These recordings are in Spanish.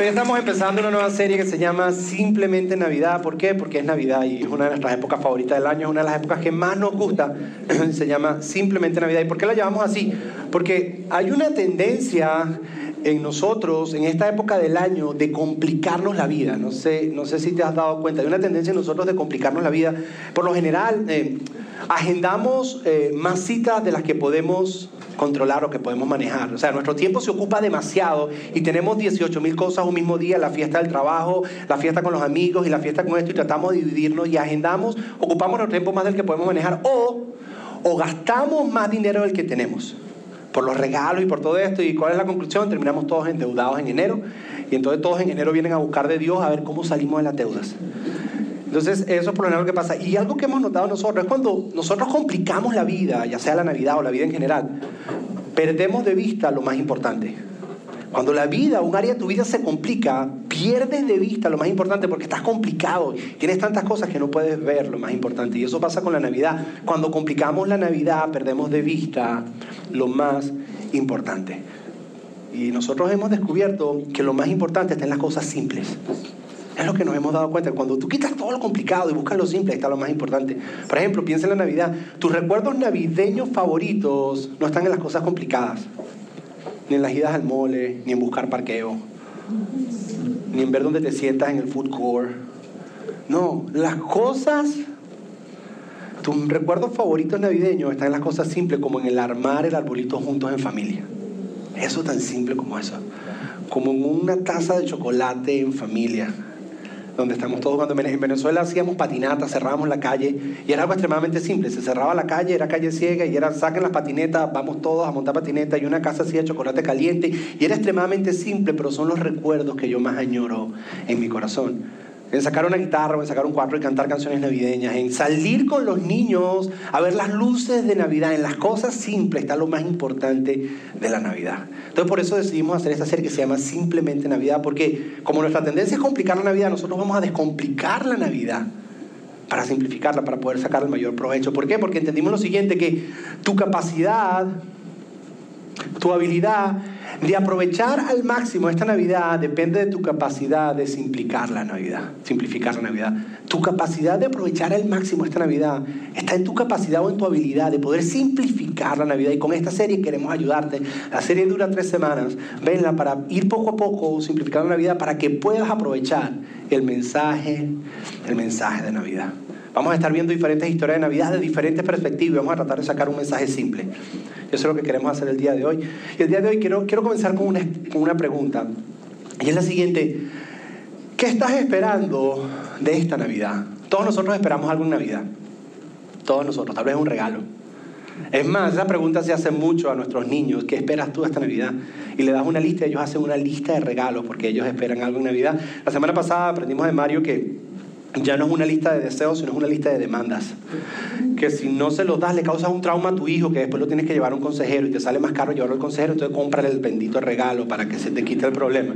Hoy estamos empezando una nueva serie que se llama Simplemente Navidad. ¿Por qué? Porque es Navidad y es una de nuestras épocas favoritas del año, es una de las épocas que más nos gusta. se llama Simplemente Navidad. ¿Y por qué la llamamos así? Porque hay una tendencia en nosotros, en esta época del año, de complicarnos la vida. No sé, no sé si te has dado cuenta. Hay una tendencia en nosotros de complicarnos la vida. Por lo general, eh, agendamos eh, más citas de las que podemos controlar o que podemos manejar. O sea, nuestro tiempo se ocupa demasiado y tenemos 18 mil cosas un mismo día, la fiesta del trabajo, la fiesta con los amigos y la fiesta con esto y tratamos de dividirnos y agendamos, ocupamos nuestro tiempo más del que podemos manejar o, o gastamos más dinero del que tenemos por los regalos y por todo esto. ¿Y cuál es la conclusión? Terminamos todos endeudados en enero y entonces todos en enero vienen a buscar de Dios a ver cómo salimos de las deudas. Entonces, eso es por lo general lo que pasa. Y algo que hemos notado nosotros es cuando nosotros complicamos la vida, ya sea la Navidad o la vida en general, perdemos de vista lo más importante. Cuando la vida, un área de tu vida se complica, pierdes de vista lo más importante porque estás complicado. Tienes tantas cosas que no puedes ver lo más importante. Y eso pasa con la Navidad. Cuando complicamos la Navidad, perdemos de vista lo más importante. Y nosotros hemos descubierto que lo más importante está en las cosas simples. Es lo que nos hemos dado cuenta. Cuando tú quitas todo lo complicado y buscas lo simple, ahí está lo más importante. Por ejemplo, piensa en la Navidad. Tus recuerdos navideños favoritos no están en las cosas complicadas. Ni en las idas al mole, ni en buscar parqueo, ni en ver dónde te sientas en el food court. No, las cosas, tus recuerdos favoritos navideños están en las cosas simples, como en el armar el arbolito juntos en familia. Eso tan simple como eso. Como en una taza de chocolate en familia donde estamos todos. Cuando en Venezuela hacíamos patinatas, cerrábamos la calle y era algo extremadamente simple, se cerraba la calle, era calle ciega y era saquen las patinetas, vamos todos a montar patineta y una casa hacía chocolate caliente y era extremadamente simple, pero son los recuerdos que yo más añoro en mi corazón en sacar una guitarra o en sacar un cuadro y cantar canciones navideñas, en salir con los niños a ver las luces de Navidad, en las cosas simples está lo más importante de la Navidad. Entonces por eso decidimos hacer esta serie que se llama Simplemente Navidad, porque como nuestra tendencia es complicar la Navidad, nosotros vamos a descomplicar la Navidad para simplificarla, para poder sacar el mayor provecho. ¿Por qué? Porque entendimos lo siguiente, que tu capacidad, tu habilidad de aprovechar al máximo esta Navidad depende de tu capacidad de simplificar la Navidad, simplificar la Navidad. Tu capacidad de aprovechar al máximo esta Navidad está en tu capacidad o en tu habilidad de poder simplificar la Navidad. Y con esta serie queremos ayudarte. La serie dura tres semanas. Venla para ir poco a poco simplificando la Navidad para que puedas aprovechar el mensaje, el mensaje de Navidad. Vamos a estar viendo diferentes historias de Navidad de diferentes perspectivas. Vamos a tratar de sacar un mensaje simple. Eso es lo que queremos hacer el día de hoy. Y el día de hoy quiero, quiero comenzar con una, con una pregunta. Y es la siguiente. ¿Qué estás esperando de esta Navidad? Todos nosotros esperamos algo en Navidad. Todos nosotros. Tal vez un regalo. Es más, esa pregunta se hace mucho a nuestros niños. ¿Qué esperas tú esta Navidad? Y le das una lista ellos hacen una lista de regalos porque ellos esperan algo en Navidad. La semana pasada aprendimos de Mario que ya no es una lista de deseos, sino es una lista de demandas. Que si no se los das, le causas un trauma a tu hijo, que después lo tienes que llevar a un consejero y te sale más caro llevarlo al consejero, entonces cómprale el bendito regalo para que se te quite el problema.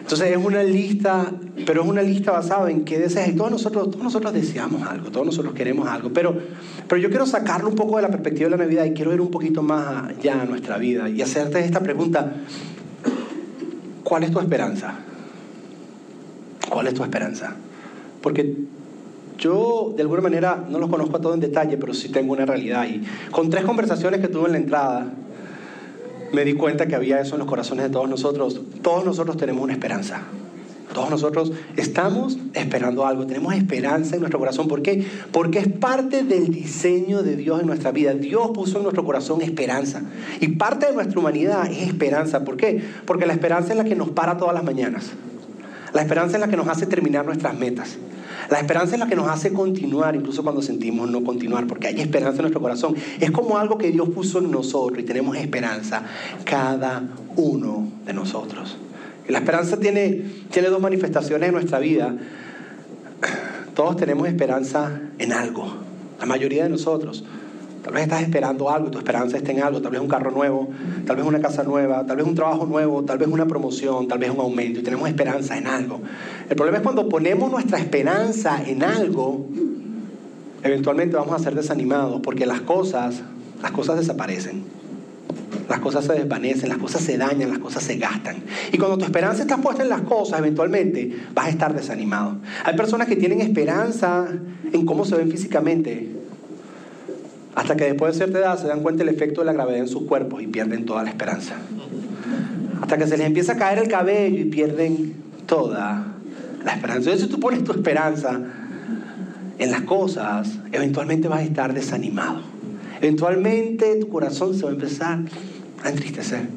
Entonces es una lista, pero es una lista basada en qué deseas. Y todos nosotros, todos nosotros deseamos algo, todos nosotros queremos algo. Pero, pero yo quiero sacarlo un poco de la perspectiva de la Navidad y quiero ir un poquito más allá a nuestra vida y hacerte esta pregunta. ¿Cuál es tu esperanza? ¿Cuál es tu esperanza? Porque yo de alguna manera no los conozco a todos en detalle, pero sí tengo una realidad. Y con tres conversaciones que tuve en la entrada, me di cuenta que había eso en los corazones de todos nosotros. Todos nosotros tenemos una esperanza. Todos nosotros estamos esperando algo, tenemos esperanza en nuestro corazón. ¿Por qué? Porque es parte del diseño de Dios en nuestra vida. Dios puso en nuestro corazón esperanza. Y parte de nuestra humanidad es esperanza. ¿Por qué? Porque la esperanza es la que nos para todas las mañanas. La esperanza es la que nos hace terminar nuestras metas. La esperanza es la que nos hace continuar, incluso cuando sentimos no continuar, porque hay esperanza en nuestro corazón. Es como algo que Dios puso en nosotros y tenemos esperanza cada uno de nosotros. La esperanza tiene, tiene dos manifestaciones en nuestra vida. Todos tenemos esperanza en algo, la mayoría de nosotros. Tal vez estás esperando algo y tu esperanza está en algo, tal vez un carro nuevo, tal vez una casa nueva, tal vez un trabajo nuevo, tal vez una promoción, tal vez un aumento y tenemos esperanza en algo. El problema es cuando ponemos nuestra esperanza en algo, eventualmente vamos a ser desanimados porque las cosas, las cosas desaparecen. las cosas se desvanecen, las cosas se dañan, las cosas se gastan. Y cuando tu esperanza está puesta en las cosas, eventualmente vas a estar desanimado. Hay personas que tienen esperanza en cómo se ven físicamente, hasta que después de cierta edad se dan cuenta del efecto de la gravedad en sus cuerpos y pierden toda la esperanza. Hasta que se les empieza a caer el cabello y pierden toda la esperanza. Entonces, si tú pones tu esperanza en las cosas, eventualmente vas a estar desanimado. Eventualmente tu corazón se va a empezar a entristecer.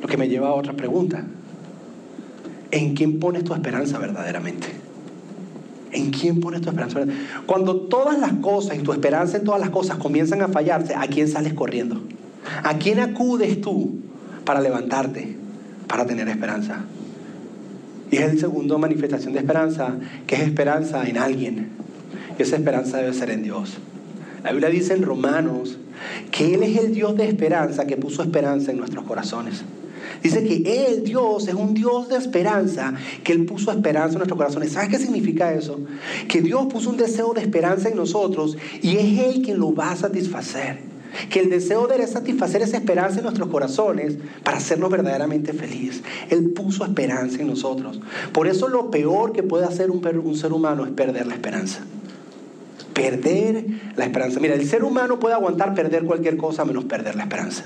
Lo que me lleva a otra pregunta. ¿En quién pones tu esperanza verdaderamente? ¿En quién pones tu esperanza? Cuando todas las cosas y tu esperanza en todas las cosas comienzan a fallarse, ¿a quién sales corriendo? ¿A quién acudes tú para levantarte, para tener esperanza? Y es el segundo manifestación de esperanza, que es esperanza en alguien. Y esa esperanza debe ser en Dios. La Biblia dice en Romanos que Él es el Dios de esperanza que puso esperanza en nuestros corazones. Dice que Él, Dios, es un Dios de esperanza, que Él puso esperanza en nuestros corazones. ¿Sabes qué significa eso? Que Dios puso un deseo de esperanza en nosotros y es Él quien lo va a satisfacer. Que el deseo de satisfacer esa esperanza en nuestros corazones para hacernos verdaderamente felices. Él puso esperanza en nosotros. Por eso lo peor que puede hacer un, un ser humano es perder la esperanza. Perder la esperanza. Mira, el ser humano puede aguantar perder cualquier cosa menos perder la esperanza.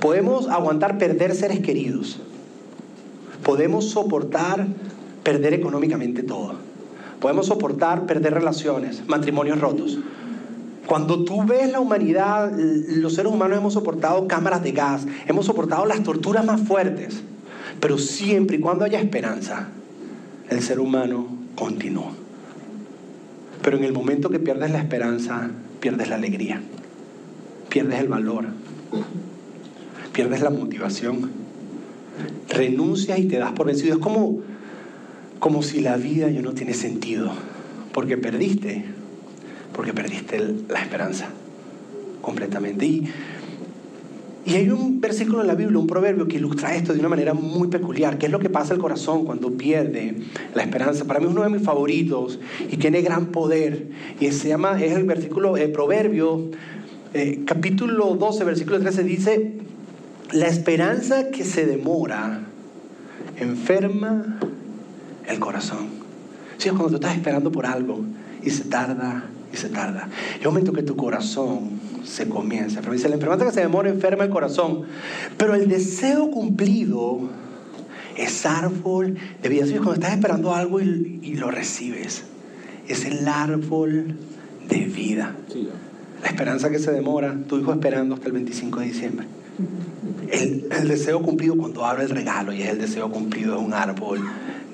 Podemos aguantar perder seres queridos. Podemos soportar perder económicamente todo. Podemos soportar perder relaciones, matrimonios rotos. Cuando tú ves la humanidad, los seres humanos hemos soportado cámaras de gas, hemos soportado las torturas más fuertes, pero siempre y cuando haya esperanza, el ser humano continúa. Pero en el momento que pierdes la esperanza, pierdes la alegría, pierdes el valor, pierdes la motivación, renuncias y te das por vencido. Es como, como si la vida ya no tiene sentido, porque perdiste porque perdiste la esperanza completamente. Y, y hay un versículo en la Biblia, un proverbio que ilustra esto de una manera muy peculiar. ¿Qué es lo que pasa al corazón cuando pierde la esperanza? Para mí es uno de mis favoritos y tiene gran poder. Y se llama, es el versículo, el proverbio, eh, capítulo 12, versículo 13, dice, la esperanza que se demora enferma el corazón. Sí, es cuando tú estás esperando por algo y se tarda y se tarda. Es un momento que tu corazón se comienza. Pero dice, la enfermedad que se demora enferma el corazón. Pero el deseo cumplido es árbol de vida. Es cuando estás esperando algo y, y, lo recibes. Es el árbol de vida. La esperanza que se demora, tu hijo esperando hasta el 25 de diciembre. El, deseo cumplido cuando abre el regalo y es el deseo cumplido es un árbol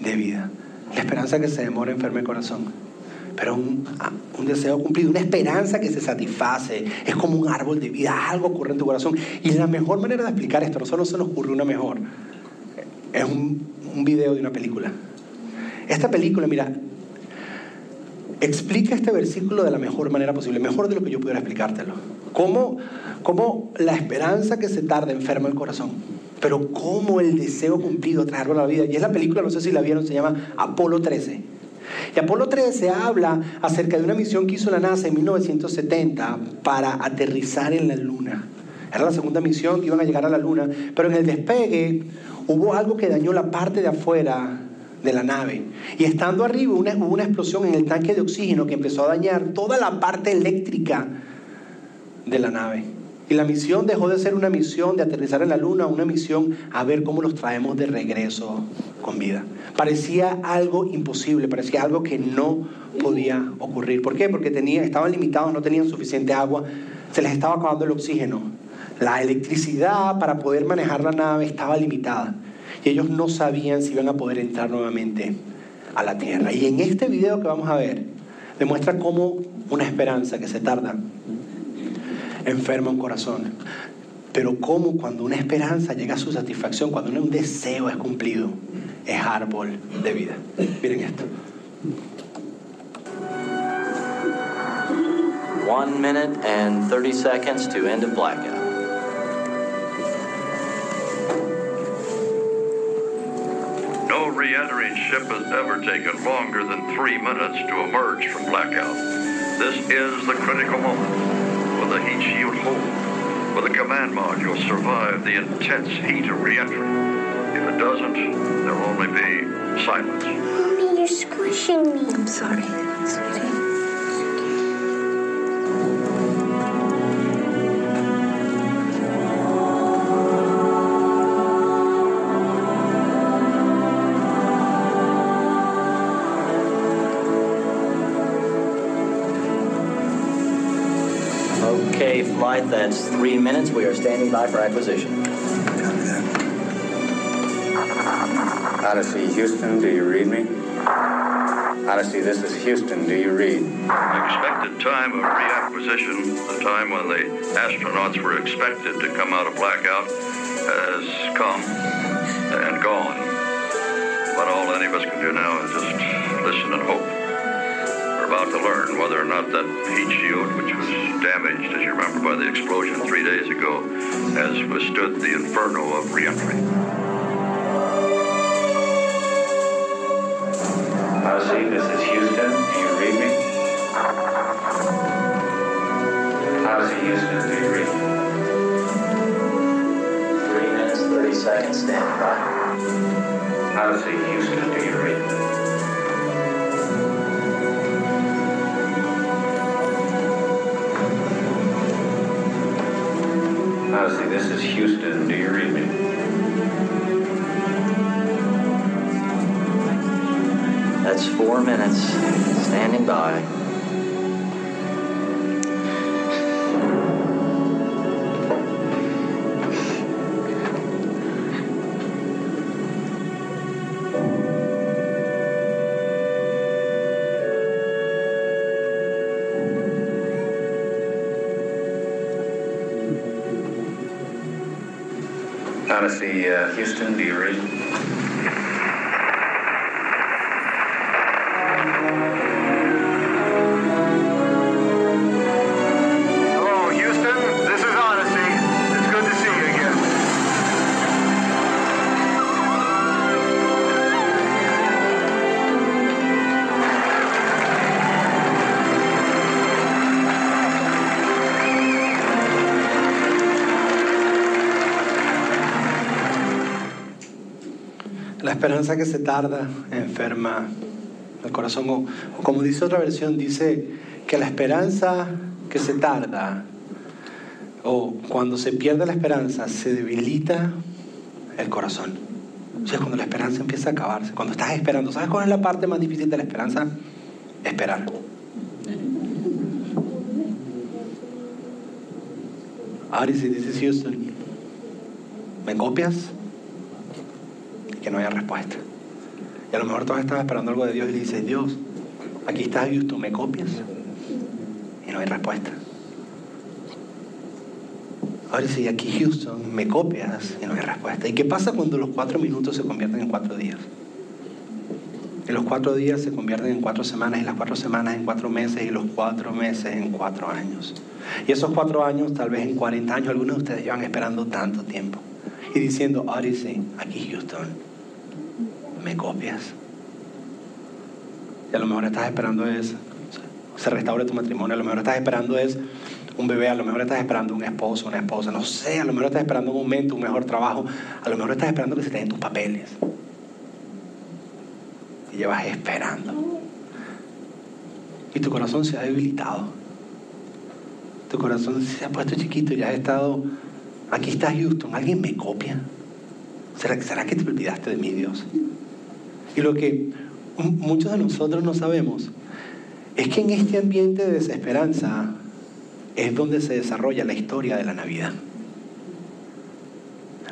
de vida. La esperanza que se demora enferma el corazón pero un, un, deseo cumplido, una esperanza que se satisface, es como un árbol de vida, algo ocurre en tu corazón. Y la mejor manera de explicar esto, no solo se nos ocurre una mejor, es un, un video de una película. Esta película, mira, explica este versículo de la mejor manera posible, mejor de lo que yo pudiera explicártelo. Cómo, cómo la esperanza que se tarda enferma el corazón, pero cómo el deseo cumplido trae árbol a la vida. Y es la película, no sé si la vieron, se llama Apolo 13. Y Apolo 13 habla acerca de una misión que hizo la NASA en 1970 para aterrizar en la Luna. Era la segunda misión que iban a llegar a la Luna, pero en el despegue hubo algo que dañó la parte de afuera de la nave. Y estando arriba hubo una explosión en el tanque de oxígeno que empezó a dañar toda la parte eléctrica de la nave. Y la misión dejó de ser una misión de aterrizar en la luna, una misión a ver cómo los traemos de regreso con vida. Parecía algo imposible, parecía algo que no podía ocurrir. ¿Por qué? Porque tenía, estaban limitados, no tenían suficiente agua, se les estaba acabando el oxígeno. La electricidad para poder manejar la nave estaba limitada. Y ellos no sabían si iban a poder entrar nuevamente a la Tierra. Y en este video que vamos a ver, demuestra cómo una esperanza que se tarda enferma un corazón. Pero cómo cuando una esperanza llega a su satisfacción, cuando un deseo es cumplido, es árbol de vida. Miren esto. One minute and 30 seconds to end of blackout. No re-entering ship has ever taken longer than three minutes to emerge from blackout. This is the critical moment. Will the heat shield hold? Will the command module survive the intense heat of reentry? If it doesn't, there'll only be silence. Mommy, you're squishing me. I'm sorry, sweetie. Okay, flight, that's three minutes. We are standing by for acquisition. Odyssey, Houston, do you read me? Odyssey, this is Houston, do you read? The expected time of reacquisition, the time when the astronauts were expected to come out of blackout, has come and gone. But all any of us can do now is just listen and hope. About to learn whether or not that heat shield, which was damaged, as you remember, by the explosion three days ago, has withstood the inferno of reentry. Odyssey, this is Houston, do you read me? Odyssey, Houston, do you read me? Three minutes, 30 seconds, standing by. Odyssey, Houston, do you This is Houston, do you read me? That's four minutes, standing by. Odyssey, uh, Houston, do you read? Que se tarda enferma el corazón. O, como dice otra versión, dice que la esperanza que se tarda, o cuando se pierde la esperanza, se debilita el corazón. O sea, cuando la esperanza empieza a acabarse, cuando estás esperando. ¿Sabes cuál es la parte más difícil de la esperanza? Esperar. Ari, si dices ¿me copias? No haya respuesta. Y a lo mejor todos están esperando algo de Dios y le dices, Dios, aquí está Houston, ¿me copias? Y no hay respuesta. Ahora sí, aquí Houston, ¿me copias? Y no hay respuesta. ¿Y qué pasa cuando los cuatro minutos se convierten en cuatro días? Y los cuatro días se convierten en cuatro semanas, y las cuatro semanas en cuatro meses, y los cuatro meses en cuatro años. Y esos cuatro años, tal vez en 40 años, algunos de ustedes llevan esperando tanto tiempo. Y diciendo, Odyssey, aquí Houston, ¿me copias? Y a lo mejor estás esperando es, se restaure tu matrimonio, a lo mejor estás esperando es un bebé, a lo mejor estás esperando un esposo, una esposa, no sé, a lo mejor estás esperando un aumento, un mejor trabajo, a lo mejor estás esperando que se te den tus papeles. Y llevas esperando. Y tu corazón se ha debilitado. Tu corazón se ha puesto chiquito y ya has estado, aquí está Houston, ¿alguien me copia? ¿Será, ¿Será que te olvidaste de mí, Dios? Y lo que muchos de nosotros no sabemos es que en este ambiente de desesperanza es donde se desarrolla la historia de la Navidad.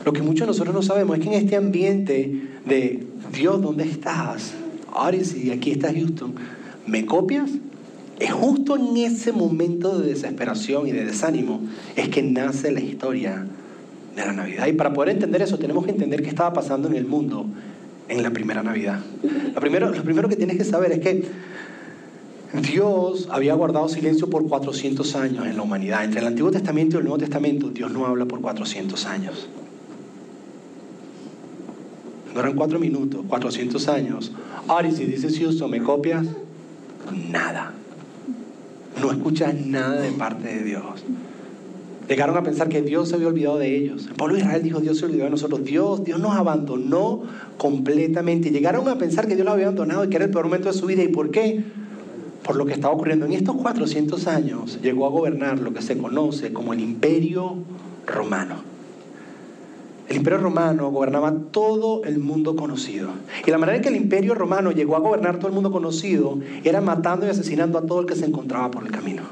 Lo que muchos de nosotros no sabemos es que en este ambiente de Dios, ¿dónde estás? Odyssey, aquí está Houston, ¿me copias? Es justo en ese momento de desesperación y de desánimo es que nace la historia de la Navidad. Y para poder entender eso tenemos que entender qué estaba pasando en el mundo en la primera Navidad. Lo primero, lo primero que tienes que saber es que Dios había guardado silencio por 400 años en la humanidad. Entre el Antiguo Testamento y el Nuevo Testamento, Dios no habla por 400 años. No eran cuatro minutos, 400 años. Y si dices Houston, ¿me copias? Nada. No escuchas nada de parte de Dios. Llegaron a pensar que Dios se había olvidado de ellos. El pueblo de Israel dijo, Dios se olvidó de nosotros. Dios, Dios nos abandonó completamente. Llegaron a pensar que Dios los había abandonado y que era el peor momento de su vida. ¿Y por qué? Por lo que estaba ocurriendo. En estos 400 años llegó a gobernar lo que se conoce como el imperio romano. El imperio romano gobernaba todo el mundo conocido. Y la manera en que el imperio romano llegó a gobernar todo el mundo conocido era matando y asesinando a todo el que se encontraba por el camino.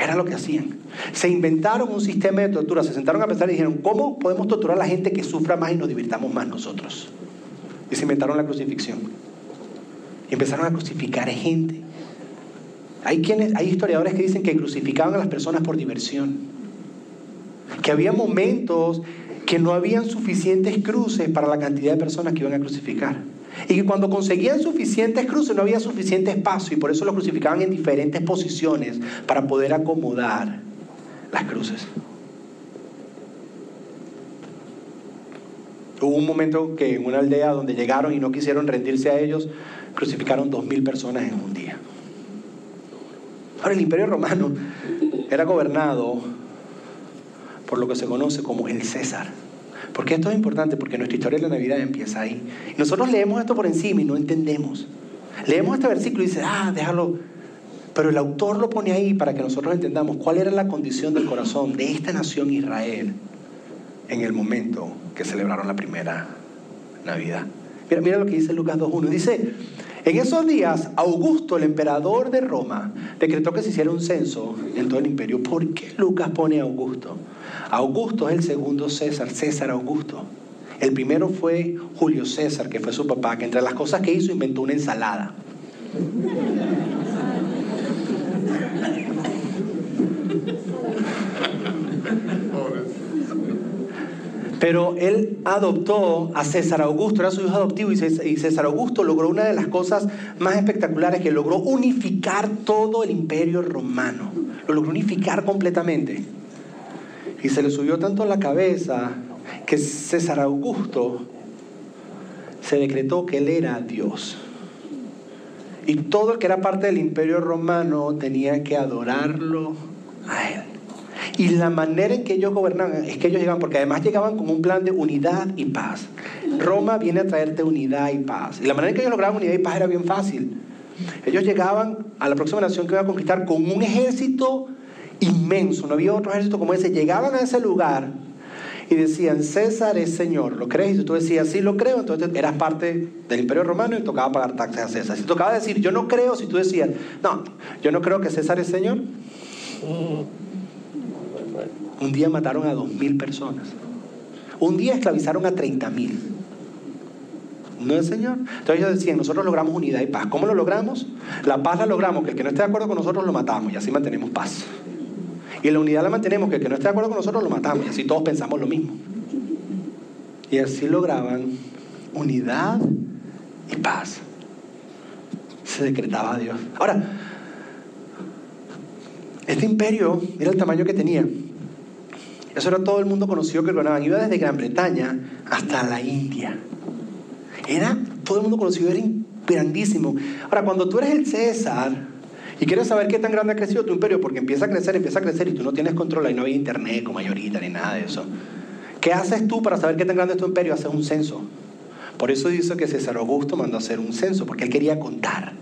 Era lo que hacían. Se inventaron un sistema de tortura, se sentaron a pensar y dijeron, ¿cómo podemos torturar a la gente que sufra más y nos divirtamos más nosotros? Y se inventaron la crucifixión. Y empezaron a crucificar gente. Hay, quienes, hay historiadores que dicen que crucificaban a las personas por diversión. Que había momentos que no habían suficientes cruces para la cantidad de personas que iban a crucificar. Y que cuando conseguían suficientes cruces no había suficiente espacio y por eso lo crucificaban en diferentes posiciones para poder acomodar las cruces. Hubo un momento que en una aldea donde llegaron y no quisieron rendirse a ellos, crucificaron dos mil personas en un día. Ahora el imperio romano era gobernado por lo que se conoce como el César. Porque esto es importante? Porque nuestra historia de la Navidad empieza ahí. Y nosotros leemos esto por encima y no entendemos. Leemos este versículo y dice, ah, déjalo. Pero el autor lo pone ahí para que nosotros entendamos cuál era la condición del corazón de esta nación Israel en el momento que celebraron la primera Navidad. Mira, lo que dice Lucas 2.1. Dice, en esos días, Augusto, el emperador de Roma, decretó que se hiciera un censo en todo el imperio. ¿Por qué Lucas pone Augusto? Augusto es el segundo César, César Augusto. El primero fue Julio César, que fue su papá, que entre las cosas que hizo inventó una ensalada. Pero él adoptó a César Augusto, era su hijo adoptivo, y César Augusto logró una de las cosas más espectaculares, que logró unificar todo el imperio romano. Lo logró unificar completamente. Y se le subió tanto a la cabeza que César Augusto se decretó que él era Dios. Y todo el que era parte del imperio romano tenía que adorarlo a él. Y la manera en que ellos gobernaban es que ellos llegaban, porque además llegaban con un plan de unidad y paz. Roma viene a traerte unidad y paz. Y la manera en que ellos lograban unidad y paz era bien fácil. Ellos llegaban a la próxima nación que iba a conquistar con un ejército inmenso, no había otro ejército como ese. Llegaban a ese lugar y decían, César es Señor, ¿lo crees? Y si tú decías, sí, lo creo, entonces eras parte del imperio romano y tocaba pagar taxes a César. Si tocaba decir, yo no creo, si tú decías, no, yo no creo que César es Señor. Un día mataron a dos mil personas. Un día esclavizaron a treinta mil. ¿No es Señor? Entonces ellos decían, nosotros logramos unidad y paz. ¿Cómo lo logramos? La paz la logramos, que el que no esté de acuerdo con nosotros lo matamos y así mantenemos paz. Y la unidad la mantenemos, que el que no esté de acuerdo con nosotros lo matamos y así todos pensamos lo mismo. Y así lograban unidad y paz. Se decretaba a Dios. Ahora, este imperio, mira el tamaño que tenía. Eso era todo el mundo conocido que gobernaban. Iba desde Gran Bretaña hasta la India. Era, todo el mundo conocido, era grandísimo. Ahora, cuando tú eres el César y quieres saber qué tan grande ha crecido tu imperio, porque empieza a crecer, empieza a crecer y tú no tienes control, y no había internet como mayorita ni nada de eso. ¿Qué haces tú para saber qué tan grande es tu imperio? Haces un censo. Por eso dice que César Augusto mandó a hacer un censo, porque él quería contar.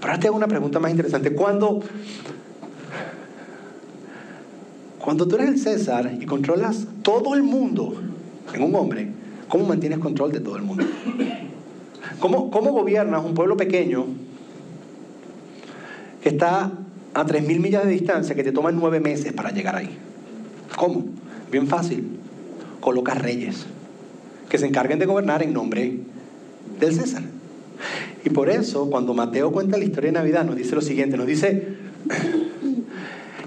Pero ahora te hago una pregunta más interesante. ¿Cuándo cuando tú eres el César y controlas todo el mundo en un hombre, ¿cómo mantienes control de todo el mundo? ¿Cómo, cómo gobiernas un pueblo pequeño que está a 3.000 millas de distancia que te toma nueve meses para llegar ahí? ¿Cómo? Bien fácil. Colocas reyes que se encarguen de gobernar en nombre del César. Y por eso, cuando Mateo cuenta la historia de Navidad, nos dice lo siguiente, nos dice,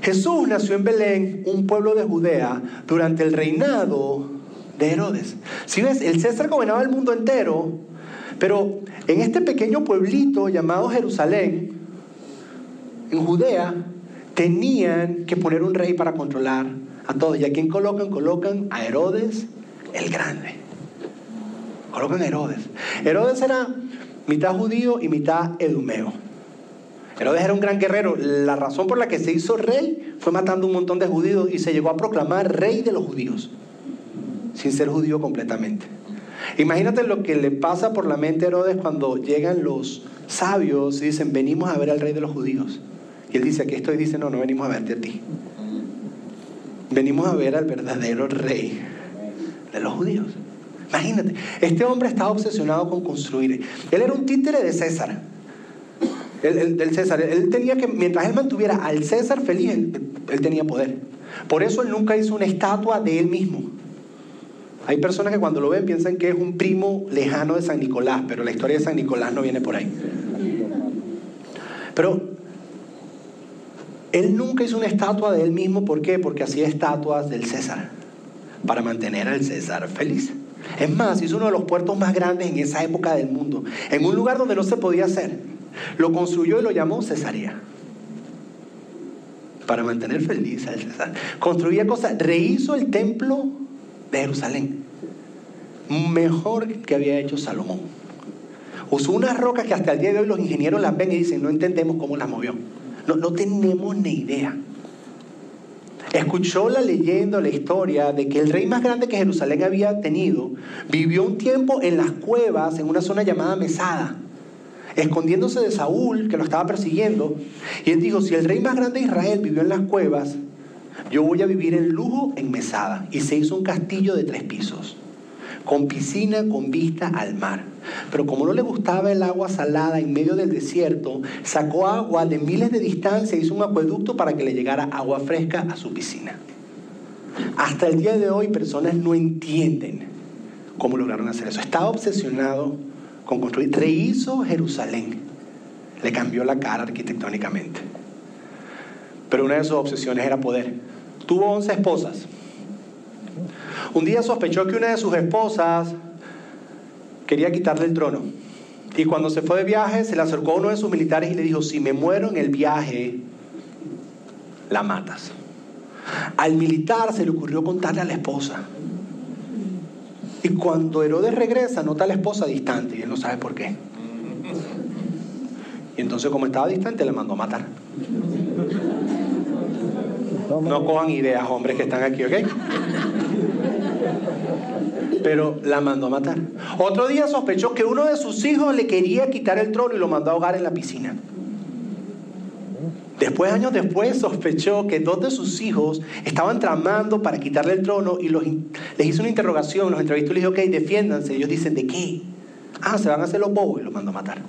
Jesús nació en Belén, un pueblo de Judea, durante el reinado de Herodes. Si ves, el César gobernaba el mundo entero, pero en este pequeño pueblito llamado Jerusalén, en Judea, tenían que poner un rey para controlar a todos. ¿Y a quién colocan? Colocan a Herodes el Grande. Colocan a Herodes. Herodes era mitad judío y mitad edumeo. Herodes era un gran guerrero. La razón por la que se hizo rey fue matando un montón de judíos y se llegó a proclamar rey de los judíos, sin ser judío completamente. Imagínate lo que le pasa por la mente a Herodes cuando llegan los sabios y dicen, venimos a ver al rey de los judíos. Y él dice, aquí estoy, dice, no, no venimos a verte a ti. Venimos a ver al verdadero rey de los judíos. Imagínate, este hombre estaba obsesionado con construir. Él era un títere de César. Del César. Él tenía que, mientras él mantuviera al César feliz, él tenía poder. Por eso él nunca hizo una estatua de él mismo. Hay personas que cuando lo ven piensan que es un primo lejano de San Nicolás, pero la historia de San Nicolás no viene por ahí. Pero él nunca hizo una estatua de él mismo, ¿por qué? Porque hacía estatuas del César, para mantener al César feliz. Es más, hizo uno de los puertos más grandes en esa época del mundo, en un lugar donde no se podía hacer. Lo construyó y lo llamó Cesarea, para mantener feliz al César. Construía cosas, rehizo el templo de Jerusalén, mejor que había hecho Salomón. Usó unas rocas que hasta el día de hoy los ingenieros las ven y dicen, no entendemos cómo las movió. No, no tenemos ni idea. Escuchó la leyenda, la historia de que el rey más grande que Jerusalén había tenido vivió un tiempo en las cuevas en una zona llamada Mesada, escondiéndose de Saúl, que lo estaba persiguiendo. Y él dijo, si el rey más grande de Israel vivió en las cuevas, yo voy a vivir en lujo en Mesada. Y se hizo un castillo de tres pisos, con piscina con vista al mar. Pero como no le gustaba el agua salada en medio del desierto, sacó agua de miles de distancia e hizo un acueducto para que le llegara agua fresca a su piscina. Hasta el día de hoy personas no entienden cómo lograron hacer eso. Estaba obsesionado con construir. Rehizo Jerusalén. Le cambió la cara arquitectónicamente. Pero una de sus obsesiones era poder. Tuvo 11 esposas. Un día sospechó que una de sus esposas quería quitarle el trono. Y cuando se fue de viaje, se le acercó a uno de sus militares y le dijo, si me muero en el viaje, la matas. Al militar se le ocurrió contarle a la esposa. Y cuando Herodes regresa, nota a la esposa distante y él no sabe por qué. Y entonces como estaba distante, le mandó a matar. No cojan ideas, hombres que están aquí, ¿ok? pero la mandó a matar. Otro día sospechó que uno de sus hijos le quería quitar el trono y lo mandó a ahogar en la piscina. Después, años después, sospechó que dos de sus hijos estaban tramando para quitarle el trono y los, les hizo una interrogación, los entrevistó y les dijo, ok, defiéndanse. Ellos dicen, ¿de qué? Ah, se van a hacer los bobos y los mandó a matar.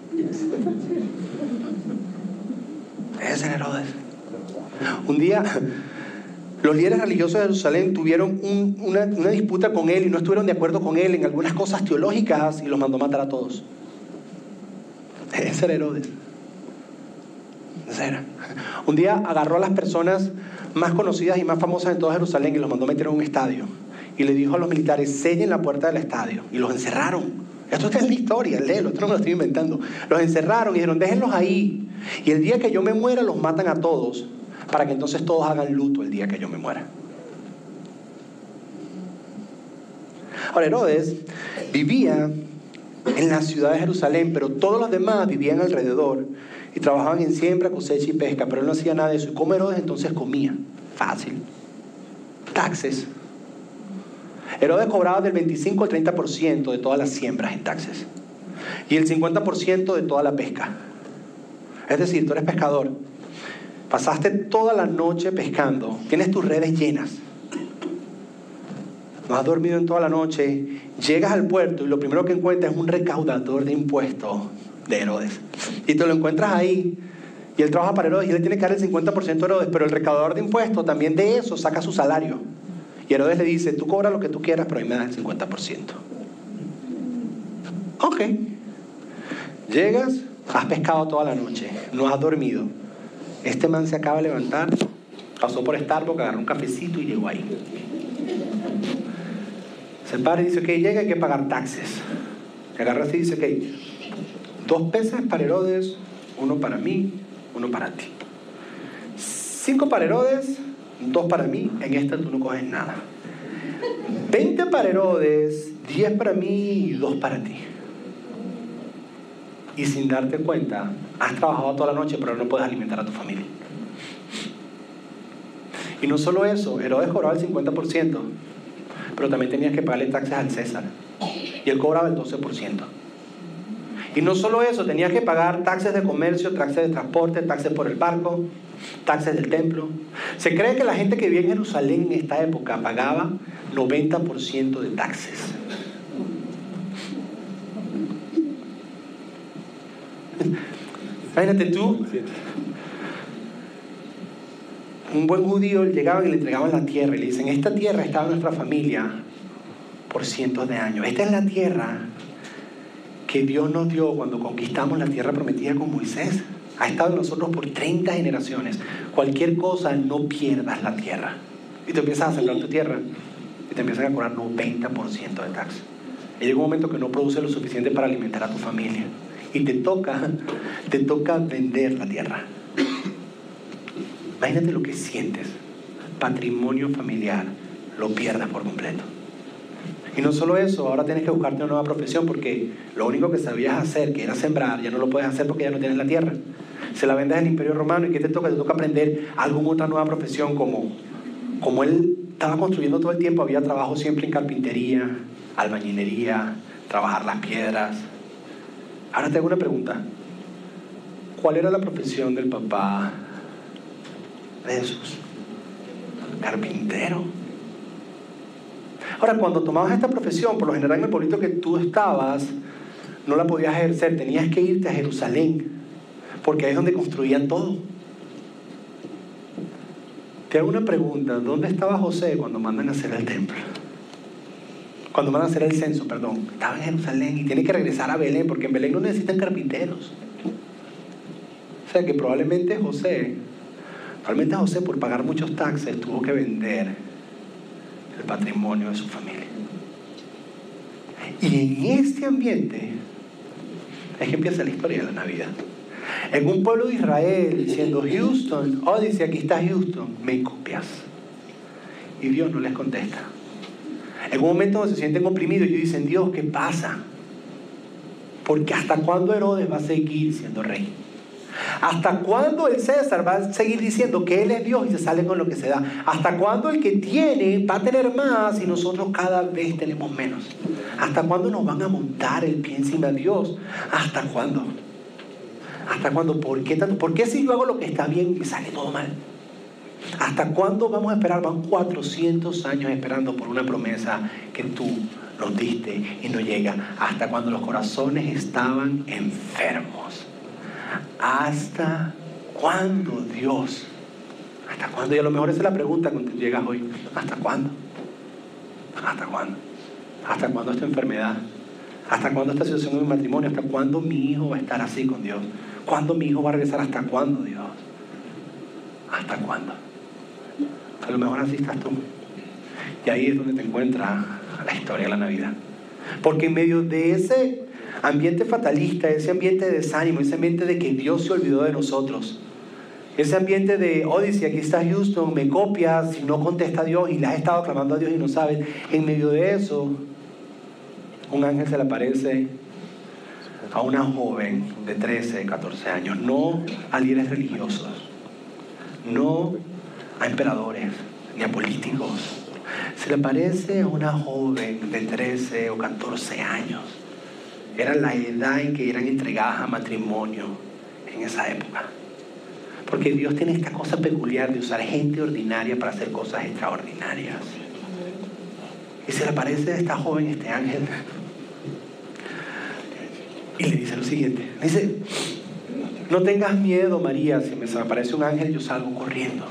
Ese es Herodes. Un día los líderes religiosos de Jerusalén tuvieron una, disputa con él y no estuvieron de acuerdo con él en algunas cosas teológicas y los mandó matar a todos. Ese era Herodes. Un día agarró a las personas más conocidas y más famosas de toda Jerusalén y los mandó meter en un estadio. Y le dijo a los militares, sellen la puerta del estadio. Y los encerraron. Esto está en la historia, léelo, esto no me lo estoy inventando. Los encerraron y dijeron, déjenlos ahí. Y el día que yo me muera los matan a todos para que entonces todos hagan luto el día que yo me muera. Ahora, Herodes vivía en la ciudad de Jerusalén, pero todos los demás vivían alrededor y trabajaban en siembra, cosecha y pesca, pero él no hacía nada de eso. ¿Y cómo Herodes entonces comía? Fácil. Taxes. Herodes cobraba del 25 al 30% de todas las siembras en taxes y el 50% de toda la pesca. Es decir, tú eres pescador, Pasaste toda la noche pescando, tienes tus redes llenas. No has dormido en toda la noche, llegas al puerto y lo primero que encuentras es un recaudador de impuestos de Herodes. Y te lo encuentras ahí. Y él trabaja para Herodes y él tiene que dar el 50% de Herodes, pero el recaudador de impuestos también de eso saca su salario. Y Herodes le dice, tú cobras lo que tú quieras, pero ahí me das el 50%. Ok. Llegas, has pescado toda la noche, no has dormido. Este man se acaba de levantar, pasó por Starbucks, agarró un cafecito y llegó ahí. Se para y dice, ok, llega, hay que pagar taxes. Se agarra así y dice, ok, dos pesos para Herodes, uno para mí, uno para ti. Cinco para Herodes, dos para mí, en esta tú no coges nada. Veinte para Herodes, diez para mí y dos para ti. y sin darte cuenta, has trabajado toda la noche, pero no puedes alimentar a tu familia. Y no solo eso, Herodes cobraba el 50%, pero también tenías que pagarle taxes al César. Y él cobraba el 12%. Y no solo eso, tenías que pagar taxes de comercio, taxes de transporte, taxes por el barco, taxes del templo. Se cree que la gente que vivía en Jerusalén en esta época pagaba 90% de taxes. Imagínate tú, un buen judío llegaba y le entregaban la tierra y le dicen, esta tierra estaba nuestra familia por cientos de años. Esta es la tierra que Dios nos dio cuando conquistamos la tierra prometida con Moisés. Ha estado en nosotros por 30 generaciones. Cualquier cosa, no pierdas la tierra. Y te empiezas a sembrar tu tierra y te empiezan a cobrar 90% de tax. Y llega un momento que no produce lo suficiente para alimentar a tu familia. Y te toca, te toca vender la tierra. Imagínate lo que sientes. Patrimonio familiar, lo pierdas por completo. Y no solo eso, ahora tienes que buscarte una nueva profesión porque lo único que sabías hacer, que era sembrar, ya no lo puedes hacer porque ya no tienes la tierra. Se la vendes al imperio romano y ¿qué te toca? Te toca aprender alguna otra nueva profesión como, como él estaba construyendo todo el tiempo, había trabajo siempre en carpintería, albañilería, trabajar las piedras. Ahora te hago una pregunta. ¿Cuál era la profesión del papá de Jesús? Carpintero. Ahora, cuando tomabas esta profesión, por lo general en el pueblito que tú estabas, no la podías ejercer, tenías que irte a Jerusalén, porque ahí es donde construían todo. Te hago una pregunta, ¿dónde estaba José cuando mandan a hacer el templo? Cuando mandan a hacer el censo, perdón. Estaba en Jerusalén y tiene que regresar a Belén, porque en Belén no necesitan carpinteros. O sea que probablemente José, probablemente José por pagar muchos taxes tuvo que vender el patrimonio de su familia. Y en este ambiente es que empieza la historia de la Navidad. En un pueblo de Israel diciendo, Houston, oh dice, aquí está Houston, me copias. Y Dios no les contesta. En un momento donde se sienten oprimidos, ellos dicen, Dios, ¿qué pasa? Porque hasta cuándo Herodes va a seguir siendo rey? ¿Hasta cuándo el César va a seguir diciendo que Él es Dios y se sale con lo que se da? ¿Hasta cuándo el que tiene va a tener más y nosotros cada vez tenemos menos? ¿Hasta cuándo nos van a montar el pie encima de Dios? ¿Hasta cuándo? ¿Hasta cuándo? ¿Por qué tanto? ¿Por qué si yo hago lo que está bien me sale todo mal? ¿Hasta cuándo vamos a esperar? Van 400 años esperando por una promesa que tú nos diste y no llega. Hasta cuando los corazones estaban enfermos. ¿Hasta cuándo, Dios? ¿Hasta cuándo? Y a lo mejor esa es la pregunta cuando llegas hoy. ¿Hasta cuándo? ¿Hasta cuándo? ¿Hasta cuándo esta enfermedad? ¿Hasta cuándo esta situación en mi matrimonio? ¿Hasta cuándo mi hijo va a estar así con Dios? ¿Cuándo mi hijo va a regresar? ¿Hasta cuándo, Dios? ¿Hasta cuándo? A lo mejor así estás tú. Y ahí es donde te encuentra la historia de la Navidad. Porque en medio de ese ambiente fatalista, ese ambiente de desánimo, ese ambiente de que Dios se olvidó de nosotros, ese ambiente de, dice, aquí está Houston, me copias y no contesta a Dios y le has estado clamando a Dios y no sabes, en medio de eso, un ángel se le aparece a una joven de 13, 14 años, no a líderes religiosos, no a emperadores ni a políticos. Se le aparece a una joven de 13 o 14 años. Era la edad en que eran entregadas a matrimonio en esa época. Porque Dios tiene esta cosa peculiar de usar gente ordinaria para hacer cosas extraordinarias. Y se le aparece a esta joven, este ángel, y le dice lo siguiente. Dice, no tengas miedo, María, si me aparece un ángel yo salgo corriendo.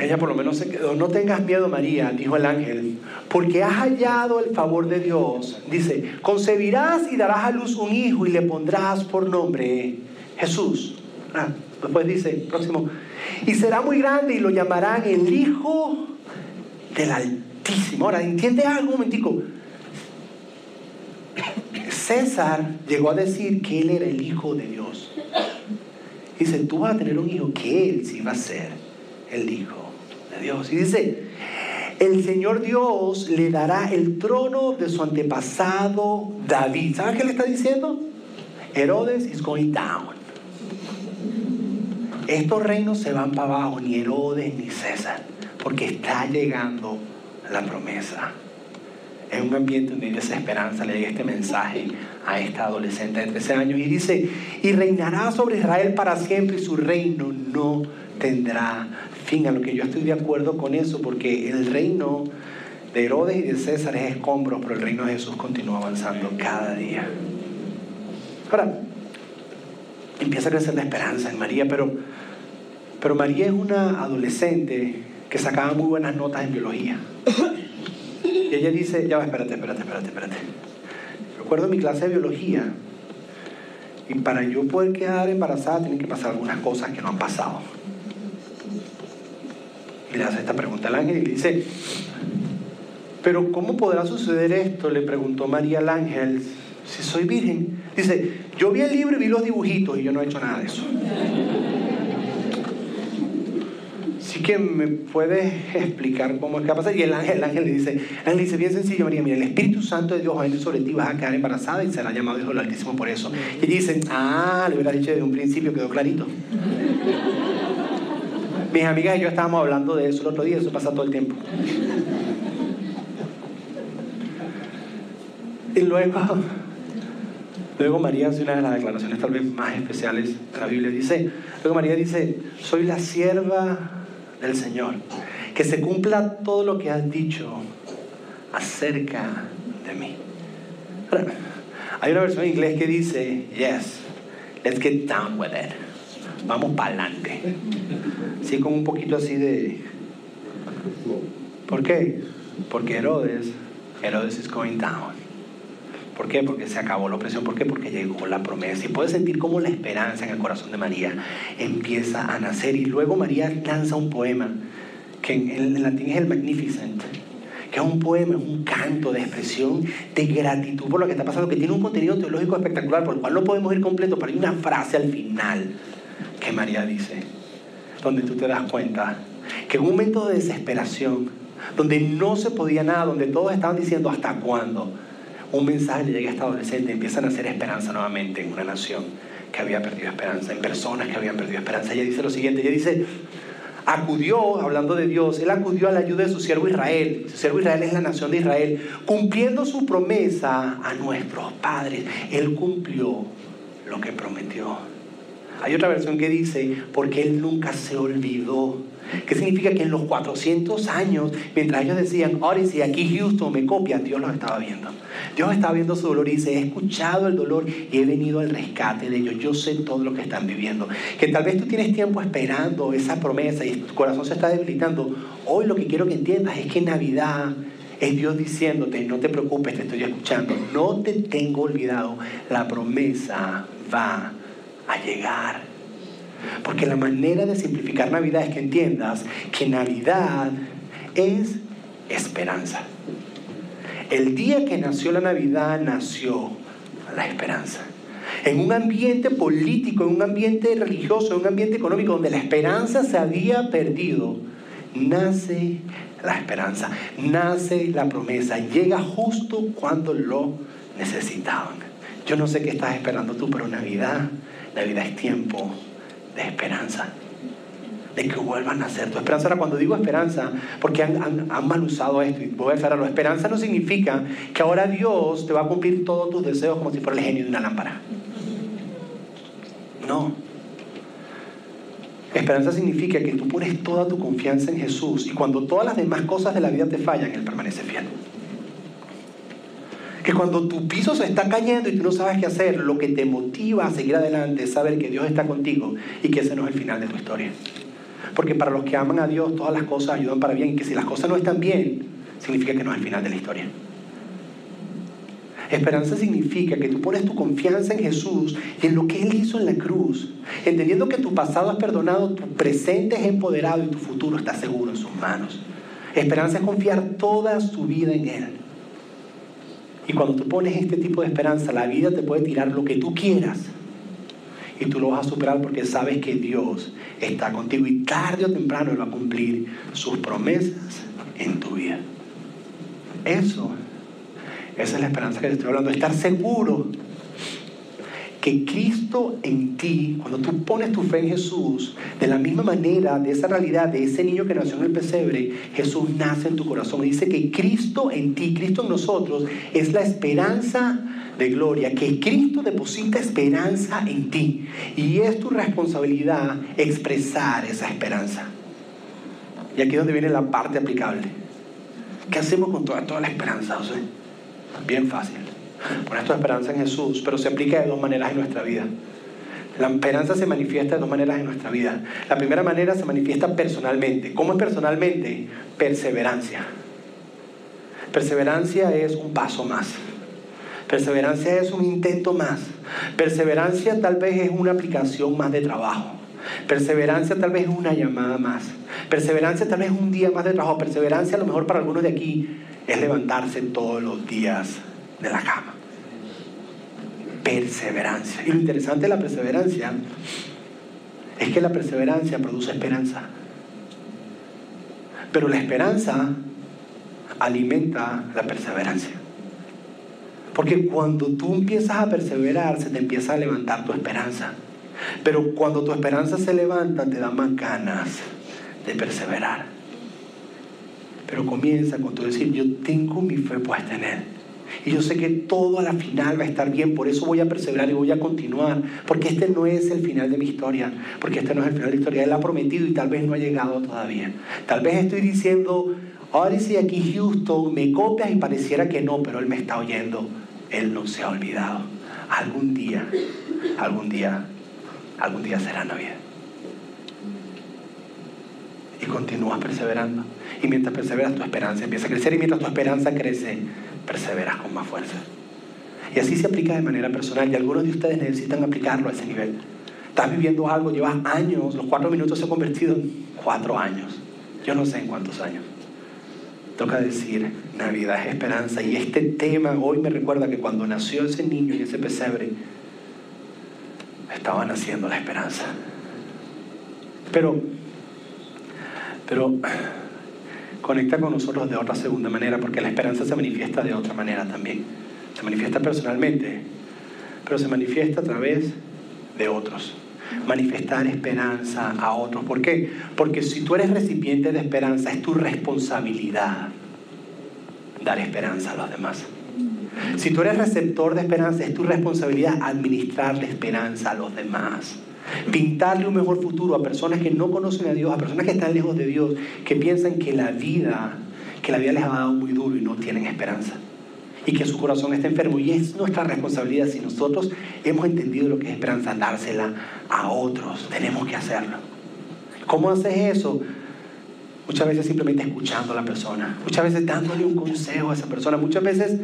Ella por lo menos se quedó, no tengas miedo, María, dijo el ángel, porque has hallado el favor de Dios. Dice, concebirás y darás a luz un hijo y le pondrás por nombre Jesús. Ah, después dice, próximo, y será muy grande y lo llamarán el Hijo del Altísimo. Ahora, ¿entiende algo un momentico? César llegó a decir que él era el Hijo de Dios. Dice, tú vas a tener un hijo que él sí va a ser el Hijo Dios. Y dice, el Señor Dios le dará el trono de su antepasado David. ¿Sabes qué le está diciendo? Herodes is going down. Estos reinos se van para abajo, ni Herodes ni César, porque está llegando la promesa. En un ambiente donde hay desesperanza, le llega este mensaje a esta adolescente de 13 años y dice, y reinará sobre Israel para siempre y su reino no tendrá fin. A lo que yo estoy de acuerdo con eso, porque el reino de Herodes y de César es escombros, pero el reino de Jesús continúa avanzando cada día. Ahora, empieza a crecer la esperanza en María, pero, pero María es una adolescente que sacaba muy buenas notas en biología. Y ella dice, ya va, espérate, espérate, espérate, espérate. Recuerdo mi clase de biología, y para yo poder quedar embarazada tienen que pasar algunas cosas que no han pasado. Le hace esta pregunta al ángel y le dice, pero ¿cómo podrá suceder esto? Le preguntó María al ángel, si soy virgen. Dice, yo vi el libro y vi los dibujitos y yo no he hecho nada de eso. Así que me puedes explicar cómo es que pasa. Y el ángel, el ángel le dice, el ángel dice, bien sencillo, María, mira, el Espíritu Santo de Dios va a venir sobre ti, vas a quedar embarazada y será llamado Hijo del Altísimo por eso. Y ella dice, ah, le hubiera dicho desde un principio, quedó clarito. Mis amigas y yo estábamos hablando de eso el otro día, eso pasa todo el tiempo. Y luego, luego María hace una de las declaraciones tal vez más especiales de la Biblia. Dice, luego María dice, soy la sierva del Señor. Que se cumpla todo lo que has dicho acerca de mí. Hay una versión en inglés que dice, yes, let's get down with it. Vamos para adelante. Así como un poquito así de... ¿Por qué? Porque Herodes, Herodes is going down. ¿Por qué? Porque se acabó la opresión. ¿Por qué? Porque llegó la promesa. Y puedes sentir cómo la esperanza en el corazón de María empieza a nacer. Y luego María lanza un poema, que en, latín es el Magnificent, que es un poema, es un canto de expresión de gratitud por lo que está pasando, que tiene un contenido teológico espectacular, por el cual no podemos ir completo, pero hay una frase al final que María dice, donde tú te das cuenta que en un momento de desesperación, donde no se podía nada, donde todos estaban diciendo hasta cuándo, un mensaje le llega a esta adolescente, empiezan a hacer esperanza nuevamente en una nación que había perdido esperanza, en personas que habían perdido esperanza. Ella dice lo siguiente, ella dice, acudió, hablando de Dios, él acudió a la ayuda de su siervo Israel. Su siervo Israel es la nación de Israel, cumpliendo su promesa a nuestros padres. Él cumplió lo que prometió. Hay otra versión que dice, porque él nunca se olvidó ¿Qué significa? Que en los 400 años, mientras ellos decían, si aquí Houston me copia, Dios los estaba viendo. Dios estaba viendo su dolor y dice, he escuchado el dolor y he venido al rescate de ellos. Yo sé todo lo que están viviendo. Que tal vez tú tienes tiempo esperando esa promesa y tu corazón se está debilitando. Hoy lo que quiero que entiendas es que Navidad es Dios diciéndote, no te preocupes, te estoy escuchando. No te tengo olvidado. La promesa va a llegar. Porque la manera de simplificar Navidad es que entiendas que Navidad es esperanza. El día que nació la Navidad nació la esperanza. En un ambiente político, en un ambiente religioso, en un ambiente económico donde la esperanza se había perdido, nace la esperanza, nace la promesa, llega justo cuando lo necesitaban. Yo no sé qué estás esperando tú, pero Navidad, Navidad es tiempo de esperanza, de que vuelvan a ser tu esperanza. Ahora, cuando digo esperanza, porque han, han, mal usado esto, y voy a la esperanza no significa que ahora Dios te va a cumplir todos tus deseos como si fuera el genio de una lámpara. No. Esperanza significa que tú pones toda tu confianza en Jesús y cuando todas las demás cosas de la vida te fallan, Él permanece fiel que cuando tu piso se está cayendo y tú no sabes qué hacer, lo que te motiva a seguir adelante es saber que Dios está contigo y que ese no es el final de tu historia. Porque para los que aman a Dios, todas las cosas ayudan para bien. Y que si las cosas no están bien, significa que no es el final de la historia. Esperanza significa que tú pones tu confianza en Jesús y en lo que Él hizo en la cruz, entendiendo que tu pasado es perdonado, tu presente es empoderado y tu futuro está seguro en sus manos. Esperanza es confiar toda su vida en Él. Y cuando tú pones este tipo de esperanza, la vida te puede tirar lo que tú quieras. Y tú lo vas a superar porque sabes que Dios está contigo y tarde o temprano Él va a cumplir sus promesas en tu vida. Eso, esa es la esperanza que te estoy hablando. Estar seguro que Cristo en ti, cuando tú pones tu fe en Jesús, de la misma manera, de esa realidad, de ese niño que nació en el pesebre, Jesús nace en tu corazón. Dice que Cristo en ti, Cristo en nosotros, es la esperanza de gloria, que Cristo deposita esperanza en ti. Y es tu responsabilidad expresar esa esperanza. Y aquí es donde viene la parte aplicable. ¿Qué hacemos con toda, toda la esperanza, José? Bien fácil. Pones tu esperanza en Jesús, pero se aplica de dos maneras en nuestra vida. La esperanza se manifiesta de dos maneras en nuestra vida. La primera manera se manifiesta personalmente. ¿Cómo es personalmente? Perseverancia. Perseverancia es un paso más. Perseverancia es un intento más. Perseverancia tal vez es una aplicación más de trabajo. Perseverancia tal vez es una llamada más. Perseverancia tal vez es un día más de trabajo. Perseverancia a lo mejor para algunos de aquí es levantarse todos los días de la cama. Perseverancia. Y lo interesante de la perseverancia es que la perseverancia produce esperanza. Pero la esperanza alimenta la perseverancia. Porque cuando tú empiezas a perseverar, se te empieza a levantar tu esperanza. Pero cuando tu esperanza se levanta, te da más ganas de perseverar. Pero comienza con tu decir, yo tengo mi fe puesta en Él. Y yo sé que todo a la final va a estar bien, por eso voy a perseverar y voy a continuar, porque este no es el final de mi historia, porque este no es el final de la historia, Él ha prometido y tal vez no ha llegado todavía. Tal vez estoy diciendo, ahora sí aquí Houston, me copias y pareciera que no, pero Él me está oyendo, Él no se ha olvidado. Algún día, algún día, algún día será Navidad. Y continúas perseverando. Y mientras perseveras, tu esperanza empieza a crecer. Y mientras tu esperanza crece, perseveras con más fuerza. Y así se aplica de manera personal. Y algunos de ustedes necesitan aplicarlo a ese nivel. Estás viviendo algo, llevas años, los cuatro minutos se han convertido en cuatro años. Yo no sé en cuántos años. Toca decir, Navidad es esperanza. Y este tema hoy me recuerda que cuando nació ese niño en ese pesebre, estaba naciendo la esperanza. Pero, pero conecta con nosotros de otra segunda manera, porque la esperanza se manifiesta de otra manera también. Se manifiesta personalmente, pero se manifiesta a través de otros. Manifestar esperanza a otros. ¿Por qué? Porque si tú eres recipiente de esperanza, es tu responsabilidad dar esperanza a los demás. Si tú eres receptor de esperanza, es tu responsabilidad administrarle esperanza a los demás. Pintarle un mejor futuro a personas que no conocen a Dios, a personas que están lejos de Dios, que piensan que la vida, que la vida les ha dado muy duro y no tienen esperanza. Y que su corazón está enfermo. Y es nuestra responsabilidad. Si nosotros hemos entendido lo que es esperanza, dársela a otros. Tenemos que hacerlo. ¿Cómo haces eso? Muchas veces simplemente escuchando a la persona. Muchas veces dándole un consejo a esa persona. Muchas veces,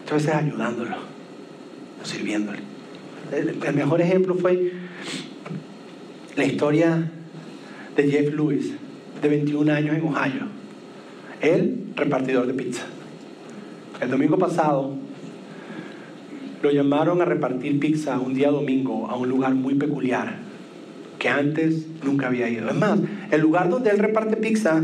muchas veces ayudándolo. Sirviéndole. El, mejor ejemplo fue la historia de Jeff Lewis, de 21 años en Ohio. Él, repartidor de pizza. El domingo pasado lo llamaron a repartir pizza un día domingo a un lugar muy peculiar que antes nunca había ido. Es más, el lugar donde él reparte pizza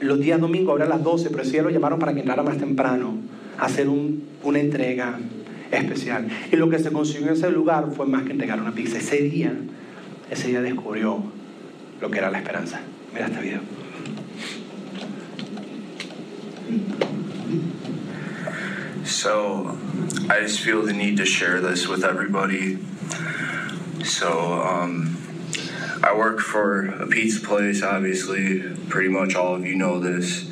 los días domingos abre a las 12, pero día lo llamaron para que entrara más temprano a hacer un, una entrega especial. Y lo que se consiguió en ese lugar fue más que entregar una pizza. Ese día, ese día descubrió lo que era la esperanza. Mira este video. So I just feel the need to share this with everybody. So um, I work for a pizza place, obviously. Pretty much all of you know this.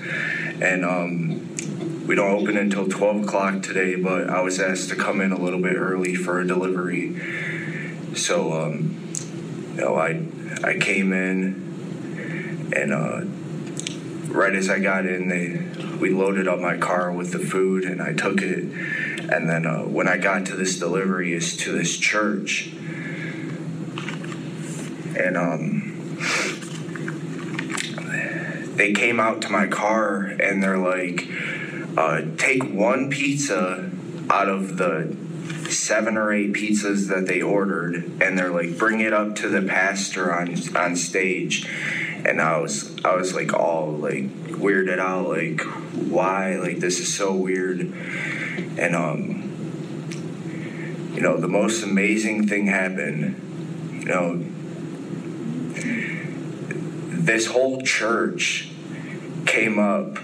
And um, we don't open until 12 o'clock today, but I was asked to come in a little bit early for a delivery. So, um, you know, I, I came in and uh, right as I got in, they we loaded up my car with the food and I took it. And then uh, when I got to this delivery, is to this church, and um, they came out to my car and they're like, uh, "Take one pizza out of the." Seven or eight pizzas that they ordered, and they're like, "Bring it up to the pastor on on stage," and I was I was like all like weirded out like why like this is so weird and um you know, the most amazing thing happened. You know, this whole church came up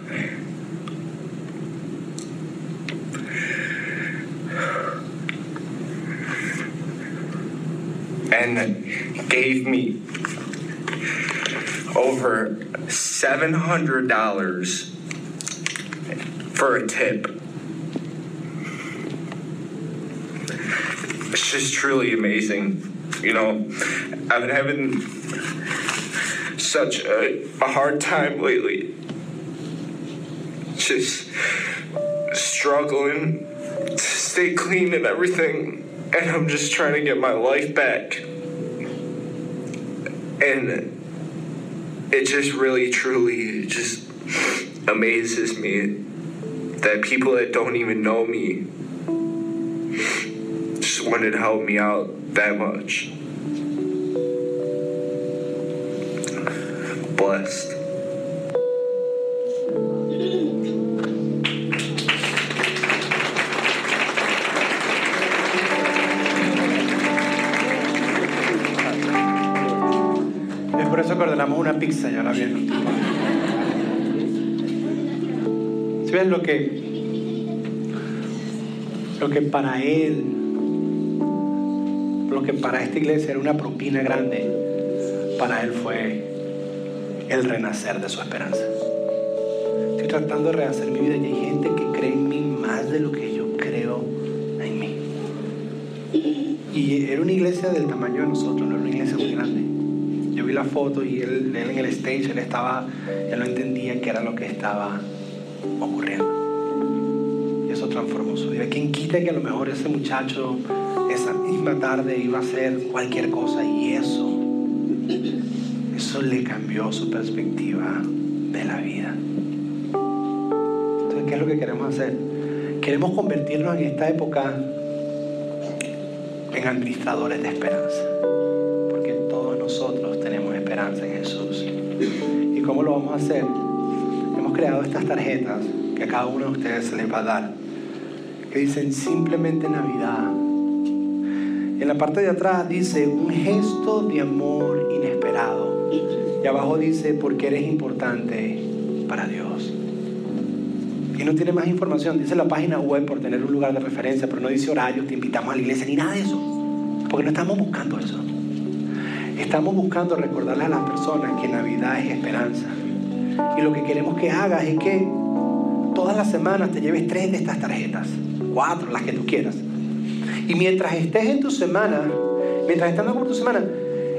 and gave me over $700 for a tip. It's just truly amazing. You know, I've been having such a, a hard time lately. Just struggling to stay clean and everything. And I'm just trying to get my life back. And it just really, truly just amazes me that people that don't even know me just wanted to help me out that much. Blessed. Pizza, ya la. ¿Sí ven lo que, lo que para él, lo que para esta iglesia era una propina grande, para él fue el renacer de su esperanza? Estoy tratando de rehacer mi vida y hay gente que cree en mí más de lo que yo creo en mí. Y era una iglesia del tamaño de nosotros, no era una iglesia muy grande. Vi la foto y él, él en el stage, él estaba, él no entendía qué era lo que estaba ocurriendo. Y eso transformó su vida. ¿Quién quita que a lo mejor ese muchacho esa misma tarde iba a hacer cualquier cosa y eso, eso le cambió su perspectiva de la vida? Entonces, ¿qué es lo que queremos hacer? Queremos convertirnos en esta época en administradores de esperanza. Cómo lo vamos a hacer? Hemos creado estas tarjetas que a cada uno de ustedes se les va a dar. Que dicen simplemente Navidad. En la parte de atrás dice un gesto de amor inesperado. Y abajo dice porque eres importante para Dios. Y no tiene más información. Dice la página web por tener un lugar de referencia, pero no dice horario, te invitamos a la iglesia, ni nada de eso. Porque no estamos buscando eso. Estamos buscando recordarle a las personas que Navidad es esperanza. Y lo que queremos que hagas es que todas las semanas te lleves tres de estas tarjetas, cuatro, las que tú quieras. Y mientras estés en tu semana, mientras estás por tu semana,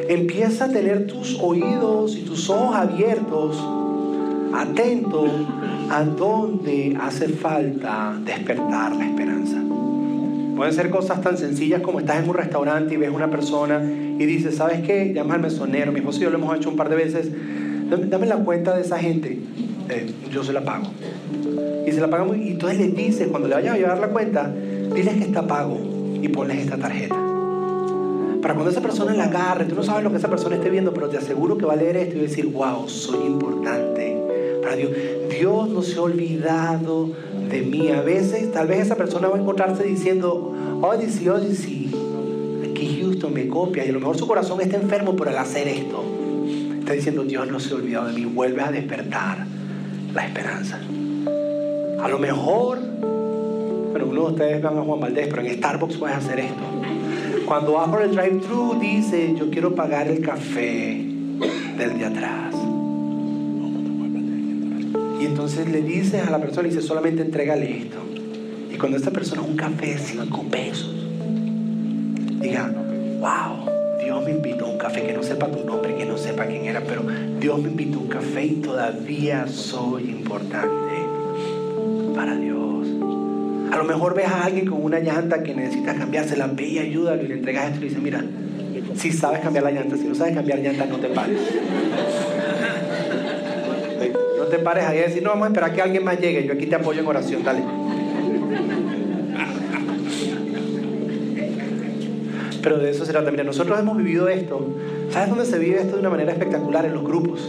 empieza a tener tus oídos y tus ojos abiertos, atento a dónde hace falta despertar la esperanza. Pueden ser cosas tan sencillas como estás en un restaurante y ves una persona y dices, ¿sabes qué? Llamas al mesonero, mi esposo y yo lo hemos hecho un par de veces, dame, la cuenta de esa gente, Eh, yo se la pago. Y se la pagamos y entonces les dices, cuando le vayas a llevar la cuenta, diles que está pago y ponles esta tarjeta. Para cuando esa persona la agarre, tú no sabes lo que esa persona esté viendo, pero te aseguro que va a leer esto y va a decir, wow, soy importante para Dios. Dios no se ha olvidado de mí. A veces, tal vez esa persona va a encontrarse diciendo, Odyssey, Odyssey, aquí Houston me copia. Y a lo mejor su corazón está enfermo por el hacer esto. Está diciendo, Dios no se ha olvidado de mí. Vuelve a despertar la esperanza. A lo mejor, bueno, uno de ustedes van a Juan Valdés, pero en Starbucks puedes hacer esto. Cuando vas el drive-thru, dice, yo quiero pagar el café del de atrás. Entonces le dices a la persona, y dice, solamente entrégale esto. Y cuando esta persona un café de 5 pesos, diga, wow, Dios me invitó a un café, que no sepa tu nombre, que no sepa quién era, pero Dios me invitó a un café y todavía soy importante para Dios. A lo mejor ves a alguien con una llanta que necesita cambiársela, ve y ayúdalo y le entregas esto y le dices, mira, si sabes cambiar la llanta, si no sabes cambiar llanta, no te pares. Te pares ahí y decir, no, vamos a esperar que alguien más llegue, yo aquí te apoyo en oración, dale. Pero de eso se trata. Mira, nosotros hemos vivido esto. ¿Sabes dónde se vive esto de una manera espectacular? En los grupos.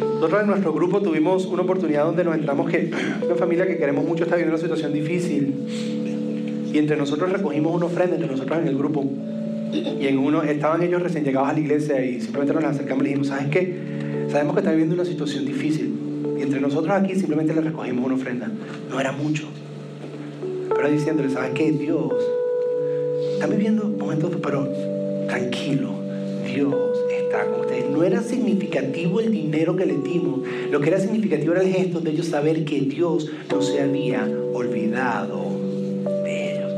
Nosotros en nuestro grupo tuvimos una oportunidad donde nos entramos que una familia que queremos mucho está viviendo una situación difícil. Y entre nosotros recogimos una ofrenda, entre nosotros en el grupo. Y en uno estaban ellos recién llegados a la iglesia y simplemente nos acercamos y dijimos, ¿sabes qué? Sabemos que están viviendo una situación difícil. Y entre nosotros aquí simplemente le recogimos una ofrenda. No era mucho. Pero diciéndole, ¿sabes qué? Dios están viviendo momentos, pero tranquilo, Dios está con ustedes. No era significativo el dinero que le dimos, lo que era significativo era el gesto de ellos saber que Dios no se había olvidado de ellos.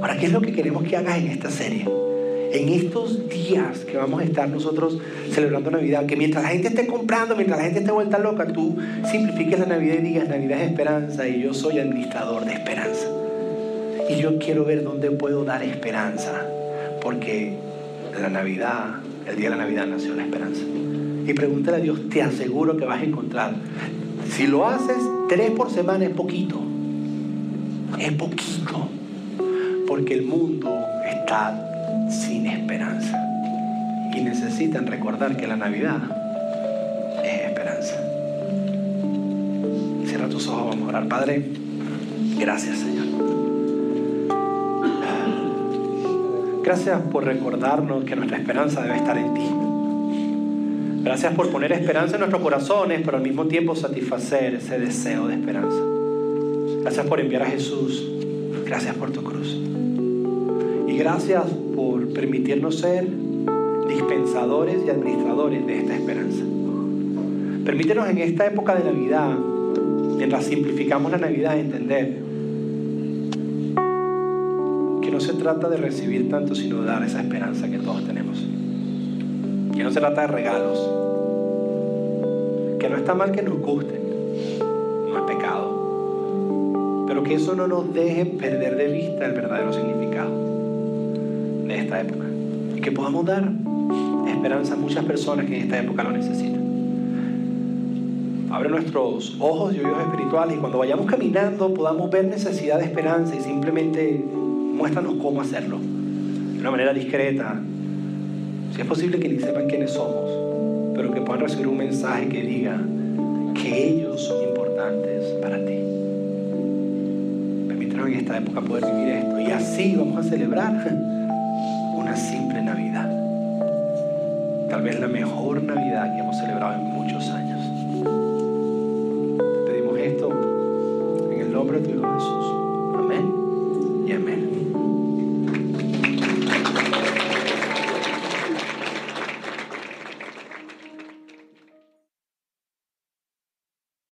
Ahora, ¿qué es lo que queremos que hagas en esta serie? En estos días que vamos a estar nosotros celebrando Navidad, que mientras la gente esté comprando, mientras la gente esté vuelta loca, tú simplifiques la Navidad y digas, Navidad es esperanza y yo soy administrador de esperanza. Y yo quiero ver dónde puedo dar esperanza, porque la Navidad, el día de la Navidad nació la esperanza. Y pregúntale a Dios, te aseguro que vas a encontrar. Si lo haces tres por semana es poquito, es poquito, porque el mundo está sin esperanza. Y necesitan recordar que la Navidad es esperanza. Cierra tus ojos, vamos a orar. Padre, gracias Señor. Gracias por recordarnos que nuestra esperanza debe estar en ti. Gracias por poner esperanza en nuestros corazones, pero al mismo tiempo satisfacer ese deseo de esperanza. Gracias por enviar a Jesús. Gracias por tu cruz. Y gracias por permitirnos ser dispensadores y administradores de esta esperanza. Permítenos en esta época de Navidad, mientras simplificamos la Navidad, entender que no se trata de recibir tanto, sino de dar esa esperanza que todos tenemos. Que no se trata de regalos. Que no está mal que nos gusten. No es pecado. Pero que eso no nos deje perder de vista el verdadero significado de esta época. Y que podamos dar esperanza a muchas personas que en esta época lo necesitan. Abre nuestros ojos y oídos espirituales y cuando vayamos caminando podamos ver necesidad de esperanza y simplemente muéstranos cómo hacerlo. De una manera discreta. Si es posible que ni sepan quiénes somos, pero que puedan recibir un mensaje que diga que ellos son importantes para ti. Permítanos en esta época poder vivir esto y así vamos a celebrar Tal vez la mejor Navidad que hemos celebrado en muchos años.